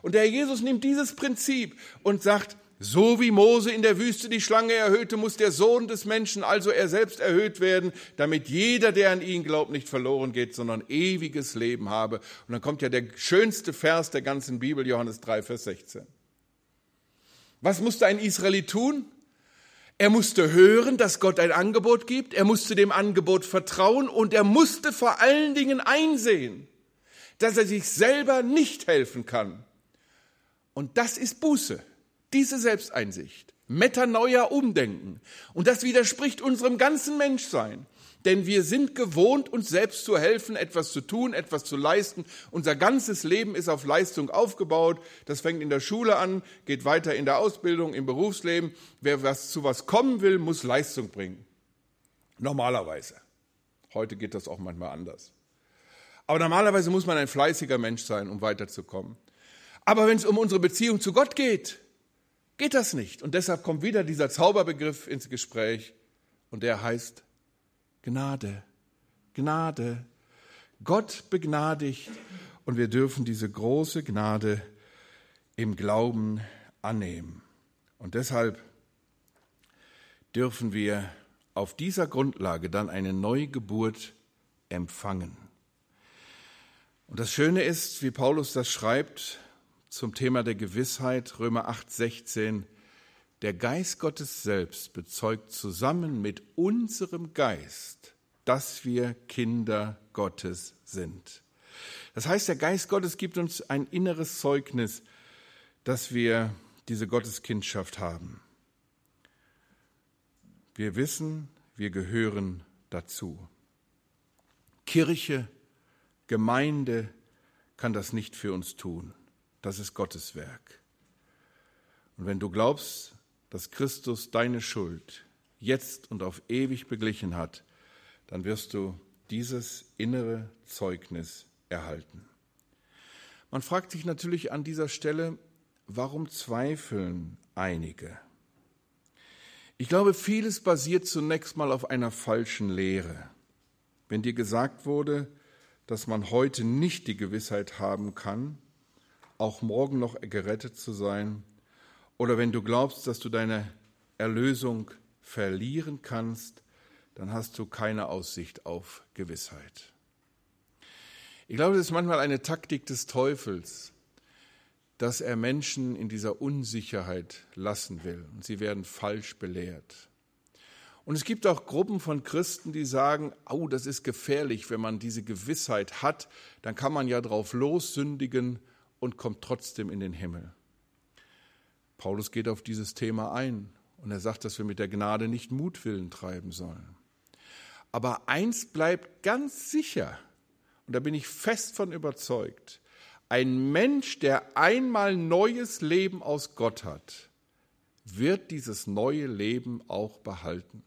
Und der Herr Jesus nimmt dieses Prinzip und sagt, so wie Mose in der Wüste die Schlange erhöhte, muss der Sohn des Menschen, also er selbst, erhöht werden, damit jeder, der an ihn glaubt, nicht verloren geht, sondern ewiges Leben habe. Und dann kommt ja der schönste Vers der ganzen Bibel, Johannes 3, Vers 16. Was musste ein Israelit tun? Er musste hören, dass Gott ein Angebot gibt, er musste dem Angebot vertrauen und er musste vor allen Dingen einsehen, dass er sich selber nicht helfen kann. Und das ist Buße. Diese Selbsteinsicht, Metanoia Umdenken. Und das widerspricht unserem ganzen Menschsein. Denn wir sind gewohnt, uns selbst zu helfen, etwas zu tun, etwas zu leisten. Unser ganzes Leben ist auf Leistung aufgebaut. Das fängt in der Schule an, geht weiter in der Ausbildung, im Berufsleben. Wer was zu was kommen will, muss Leistung bringen. Normalerweise. Heute geht das auch manchmal anders. Aber normalerweise muss man ein fleißiger Mensch sein, um weiterzukommen. Aber wenn es um unsere Beziehung zu Gott geht, geht das nicht. Und deshalb kommt wieder dieser Zauberbegriff ins Gespräch und der heißt Gnade. Gnade. Gott begnadigt und wir dürfen diese große Gnade im Glauben annehmen. Und deshalb dürfen wir auf dieser Grundlage dann eine Neugeburt empfangen. Und das Schöne ist, wie Paulus das schreibt, zum Thema der Gewissheit, Römer 8, 16. Der Geist Gottes selbst bezeugt zusammen mit unserem Geist, dass wir Kinder Gottes sind. Das heißt, der Geist Gottes gibt uns ein inneres Zeugnis, dass wir diese Gotteskindschaft haben. Wir wissen, wir gehören dazu. Kirche, Gemeinde kann das nicht für uns tun. Das ist Gottes Werk. Und wenn du glaubst, dass Christus deine Schuld jetzt und auf ewig beglichen hat, dann wirst du dieses innere Zeugnis erhalten. Man fragt sich natürlich an dieser Stelle, warum zweifeln einige? Ich glaube, vieles basiert zunächst mal auf einer falschen Lehre. Wenn dir gesagt wurde, dass man heute nicht die Gewissheit haben kann, auch morgen noch gerettet zu sein, oder wenn du glaubst, dass du deine Erlösung verlieren kannst, dann hast du keine Aussicht auf Gewissheit. Ich glaube, das ist manchmal eine Taktik des Teufels, dass er Menschen in dieser Unsicherheit lassen will und sie werden falsch belehrt. Und es gibt auch Gruppen von Christen, die sagen, oh, das ist gefährlich, wenn man diese Gewissheit hat, dann kann man ja drauf lossündigen und kommt trotzdem in den Himmel. Paulus geht auf dieses Thema ein und er sagt, dass wir mit der Gnade nicht Mutwillen treiben sollen. Aber eins bleibt ganz sicher, und da bin ich fest von überzeugt, ein Mensch, der einmal neues Leben aus Gott hat, wird dieses neue Leben auch behalten.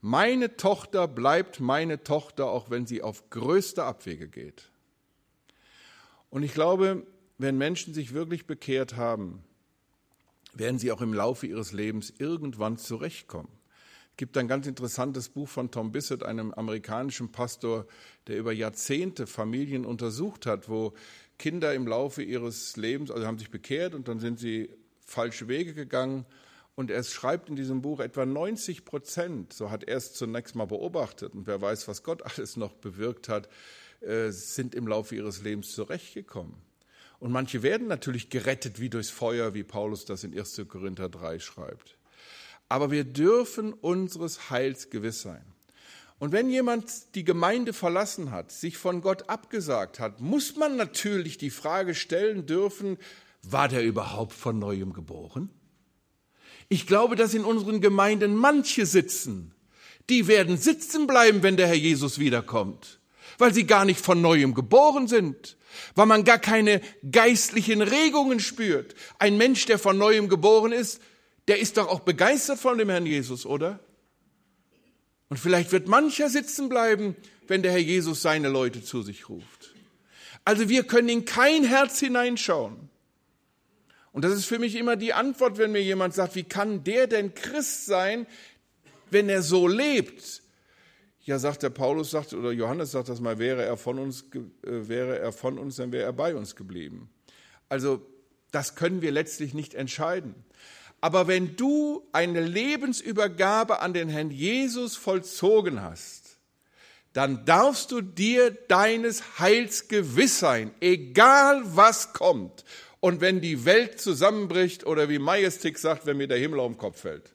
Meine Tochter bleibt meine Tochter, auch wenn sie auf größte Abwege geht. Und ich glaube, wenn Menschen sich wirklich bekehrt haben, werden sie auch im Laufe ihres Lebens irgendwann zurechtkommen. Es gibt ein ganz interessantes Buch von Tom Bissett, einem amerikanischen Pastor, der über Jahrzehnte Familien untersucht hat, wo Kinder im Laufe ihres Lebens, also haben sich bekehrt und dann sind sie falsche Wege gegangen. Und er schreibt in diesem Buch, etwa 90 Prozent, so hat er es zunächst mal beobachtet, und wer weiß, was Gott alles noch bewirkt hat, äh, sind im Laufe ihres Lebens zurechtgekommen. Und manche werden natürlich gerettet wie durchs Feuer, wie Paulus das in 1. Korinther 3 schreibt. Aber wir dürfen unseres Heils gewiss sein. Und wenn jemand die Gemeinde verlassen hat, sich von Gott abgesagt hat, muss man natürlich die Frage stellen dürfen, war der überhaupt von neuem geboren? Ich glaube, dass in unseren Gemeinden manche sitzen, die werden sitzen bleiben, wenn der Herr Jesus wiederkommt, weil sie gar nicht von neuem geboren sind, weil man gar keine geistlichen Regungen spürt. Ein Mensch, der von neuem geboren ist, der ist doch auch begeistert von dem Herrn Jesus, oder? Und vielleicht wird mancher sitzen bleiben, wenn der Herr Jesus seine Leute zu sich ruft. Also wir können in kein Herz hineinschauen. Und das ist für mich immer die Antwort, wenn mir jemand sagt, wie kann der denn Christ sein, wenn er so lebt? Ja, sagt der Paulus, sagt, oder Johannes sagt das mal, wäre er von uns, äh, wäre er von uns, dann wäre er bei uns geblieben. Also, das können wir letztlich nicht entscheiden. Aber wenn du eine Lebensübergabe an den Herrn Jesus vollzogen hast, dann darfst du dir deines Heils gewiss sein, egal was kommt. Und wenn die Welt zusammenbricht oder wie Majestic sagt, wenn mir der Himmel auf den Kopf fällt.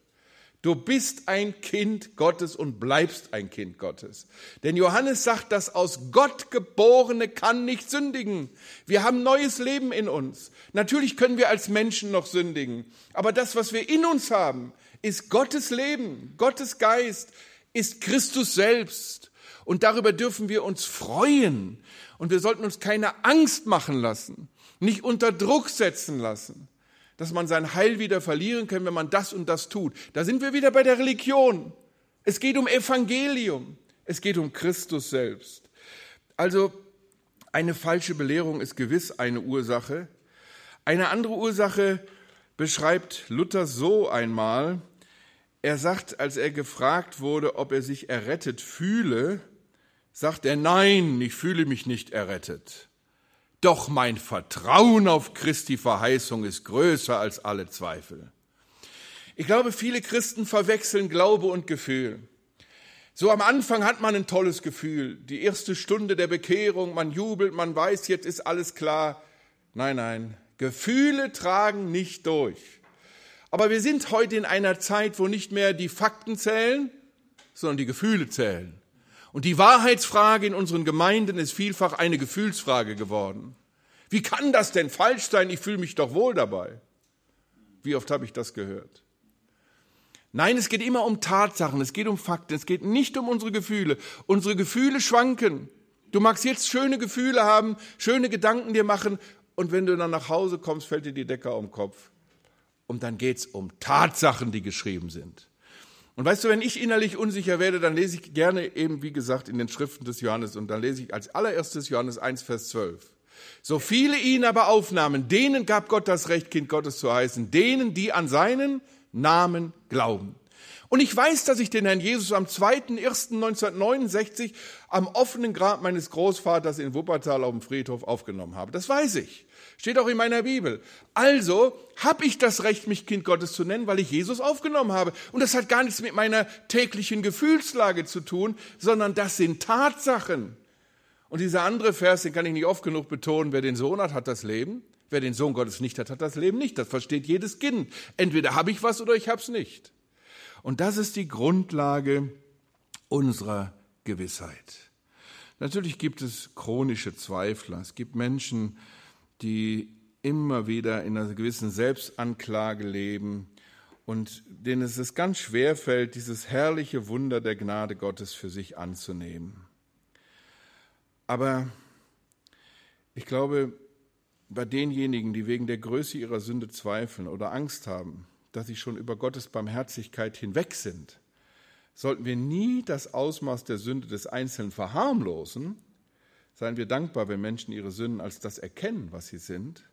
Du bist ein Kind Gottes und bleibst ein Kind Gottes. Denn Johannes sagt, das aus Gott geborene kann nicht sündigen. Wir haben neues Leben in uns. Natürlich können wir als Menschen noch sündigen. Aber das, was wir in uns haben, ist Gottes Leben, Gottes Geist, ist Christus selbst. Und darüber dürfen wir uns freuen. Und wir sollten uns keine Angst machen lassen nicht unter Druck setzen lassen, dass man sein Heil wieder verlieren kann, wenn man das und das tut. Da sind wir wieder bei der Religion. Es geht um Evangelium. Es geht um Christus selbst. Also eine falsche Belehrung ist gewiss eine Ursache. Eine andere Ursache beschreibt Luther so einmal. Er sagt, als er gefragt wurde, ob er sich errettet fühle, sagt er, nein, ich fühle mich nicht errettet. Doch mein Vertrauen auf Christi Verheißung ist größer als alle Zweifel. Ich glaube, viele Christen verwechseln Glaube und Gefühl. So am Anfang hat man ein tolles Gefühl, die erste Stunde der Bekehrung, man jubelt, man weiß, jetzt ist alles klar. Nein, nein, Gefühle tragen nicht durch. Aber wir sind heute in einer Zeit, wo nicht mehr die Fakten zählen, sondern die Gefühle zählen. Und die Wahrheitsfrage in unseren Gemeinden ist vielfach eine Gefühlsfrage geworden. Wie kann das denn falsch sein? Ich fühle mich doch wohl dabei. Wie oft habe ich das gehört? Nein, es geht immer um Tatsachen, es geht um Fakten, es geht nicht um unsere Gefühle. Unsere Gefühle schwanken. Du magst jetzt schöne Gefühle haben, schöne Gedanken dir machen und wenn du dann nach Hause kommst, fällt dir die Decke um den Kopf. Und dann geht es um Tatsachen, die geschrieben sind. Und weißt du, wenn ich innerlich unsicher werde, dann lese ich gerne eben, wie gesagt, in den Schriften des Johannes und dann lese ich als allererstes Johannes 1, Vers 12. So viele ihn aber aufnahmen, denen gab Gott das Recht, Kind Gottes zu heißen, denen, die an seinen Namen glauben. Und ich weiß, dass ich den Herrn Jesus am 2.1.1969 am offenen Grab meines Großvaters in Wuppertal auf dem Friedhof aufgenommen habe. Das weiß ich. Steht auch in meiner Bibel. Also habe ich das Recht, mich Kind Gottes zu nennen, weil ich Jesus aufgenommen habe. Und das hat gar nichts mit meiner täglichen Gefühlslage zu tun, sondern das sind Tatsachen. Und dieser andere Vers, den kann ich nicht oft genug betonen, wer den Sohn hat, hat das Leben. Wer den Sohn Gottes nicht hat, hat das Leben nicht. Das versteht jedes Kind. Entweder habe ich was oder ich habe es nicht. Und das ist die Grundlage unserer Gewissheit. Natürlich gibt es chronische Zweifler. Es gibt Menschen, die immer wieder in einer gewissen Selbstanklage leben und denen es ganz schwer fällt, dieses herrliche Wunder der Gnade Gottes für sich anzunehmen. Aber ich glaube, bei denjenigen, die wegen der Größe ihrer Sünde zweifeln oder Angst haben, dass sie schon über Gottes Barmherzigkeit hinweg sind, sollten wir nie das Ausmaß der Sünde des Einzelnen verharmlosen, seien wir dankbar, wenn Menschen ihre Sünden als das erkennen, was sie sind.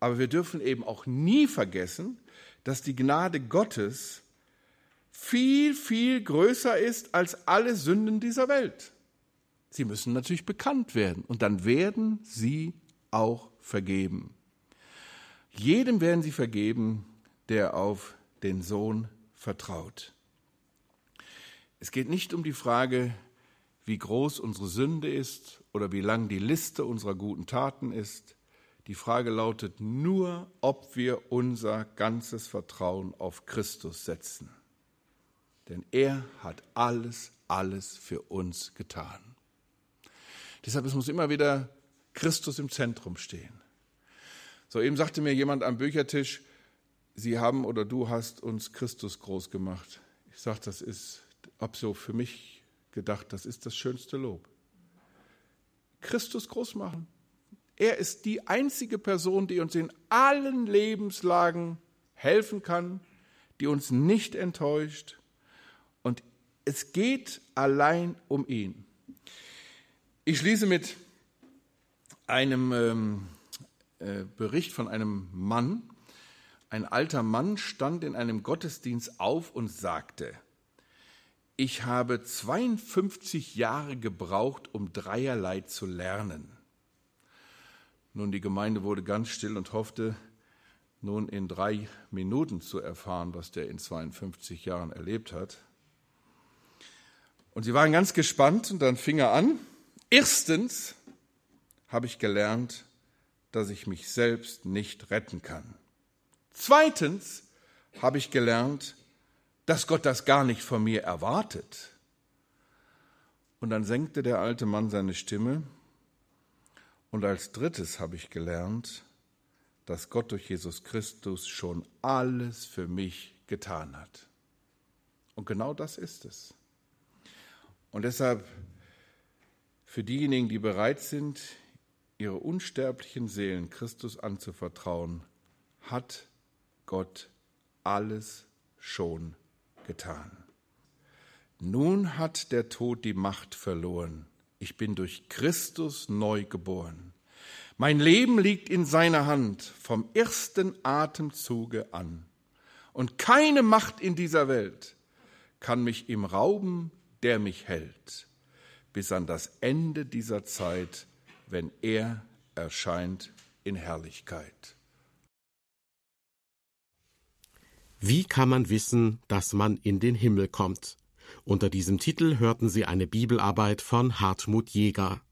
Aber wir dürfen eben auch nie vergessen, dass die Gnade Gottes viel, viel größer ist als alle Sünden dieser Welt. Sie müssen natürlich bekannt werden und dann werden sie auch vergeben. Jedem werden sie vergeben, der auf den Sohn vertraut. Es geht nicht um die Frage, wie groß unsere Sünde ist oder wie lang die Liste unserer guten Taten ist. Die Frage lautet nur, ob wir unser ganzes Vertrauen auf Christus setzen. Denn er hat alles, alles für uns getan. Deshalb es muss immer wieder Christus im Zentrum stehen. So eben sagte mir jemand am Büchertisch, Sie haben oder du hast uns Christus groß gemacht. Ich sage, das ist ab so für mich gedacht, das ist das schönste Lob. Christus groß machen. Er ist die einzige Person, die uns in allen Lebenslagen helfen kann, die uns nicht enttäuscht. Und es geht allein um ihn. Ich schließe mit einem ähm, äh, Bericht von einem Mann. Ein alter Mann stand in einem Gottesdienst auf und sagte, ich habe 52 Jahre gebraucht, um dreierlei zu lernen. Nun, die Gemeinde wurde ganz still und hoffte, nun in drei Minuten zu erfahren, was der in 52 Jahren erlebt hat. Und sie waren ganz gespannt und dann fing er an. Erstens habe ich gelernt, dass ich mich selbst nicht retten kann. Zweitens habe ich gelernt, dass Gott das gar nicht von mir erwartet. Und dann senkte der alte Mann seine Stimme. Und als drittes habe ich gelernt, dass Gott durch Jesus Christus schon alles für mich getan hat. Und genau das ist es. Und deshalb für diejenigen, die bereit sind, ihre unsterblichen Seelen Christus anzuvertrauen, hat Gott alles schon getan. Nun hat der Tod die Macht verloren. Ich bin durch Christus neu geboren. Mein Leben liegt in seiner Hand vom ersten Atemzuge an. Und keine Macht in dieser Welt kann mich ihm rauben, der mich hält, bis an das Ende dieser Zeit, wenn er erscheint in Herrlichkeit. Wie kann man wissen, dass man in den Himmel kommt? Unter diesem Titel hörten Sie eine Bibelarbeit von Hartmut Jäger.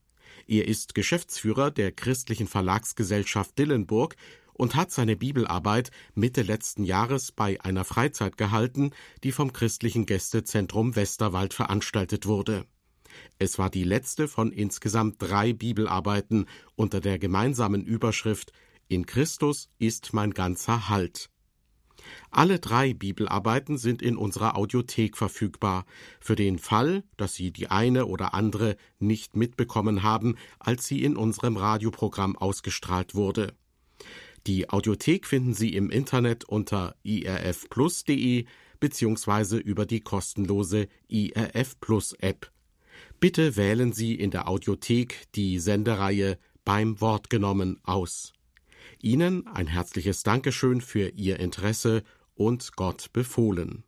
Er ist Geschäftsführer der christlichen Verlagsgesellschaft Dillenburg und hat seine Bibelarbeit Mitte letzten Jahres bei einer Freizeit gehalten, die vom christlichen Gästezentrum Westerwald veranstaltet wurde. Es war die letzte von insgesamt drei Bibelarbeiten unter der gemeinsamen Überschrift In Christus ist mein ganzer Halt. Alle drei Bibelarbeiten sind in unserer Audiothek verfügbar, für den Fall, dass Sie die eine oder andere nicht mitbekommen haben, als sie in unserem Radioprogramm ausgestrahlt wurde. Die Audiothek finden Sie im Internet unter irfplus.de bzw. über die kostenlose IRF Plus App. Bitte wählen Sie in der Audiothek die Sendereihe beim Wort genommen aus. Ihnen ein herzliches Dankeschön für Ihr Interesse und Gott befohlen.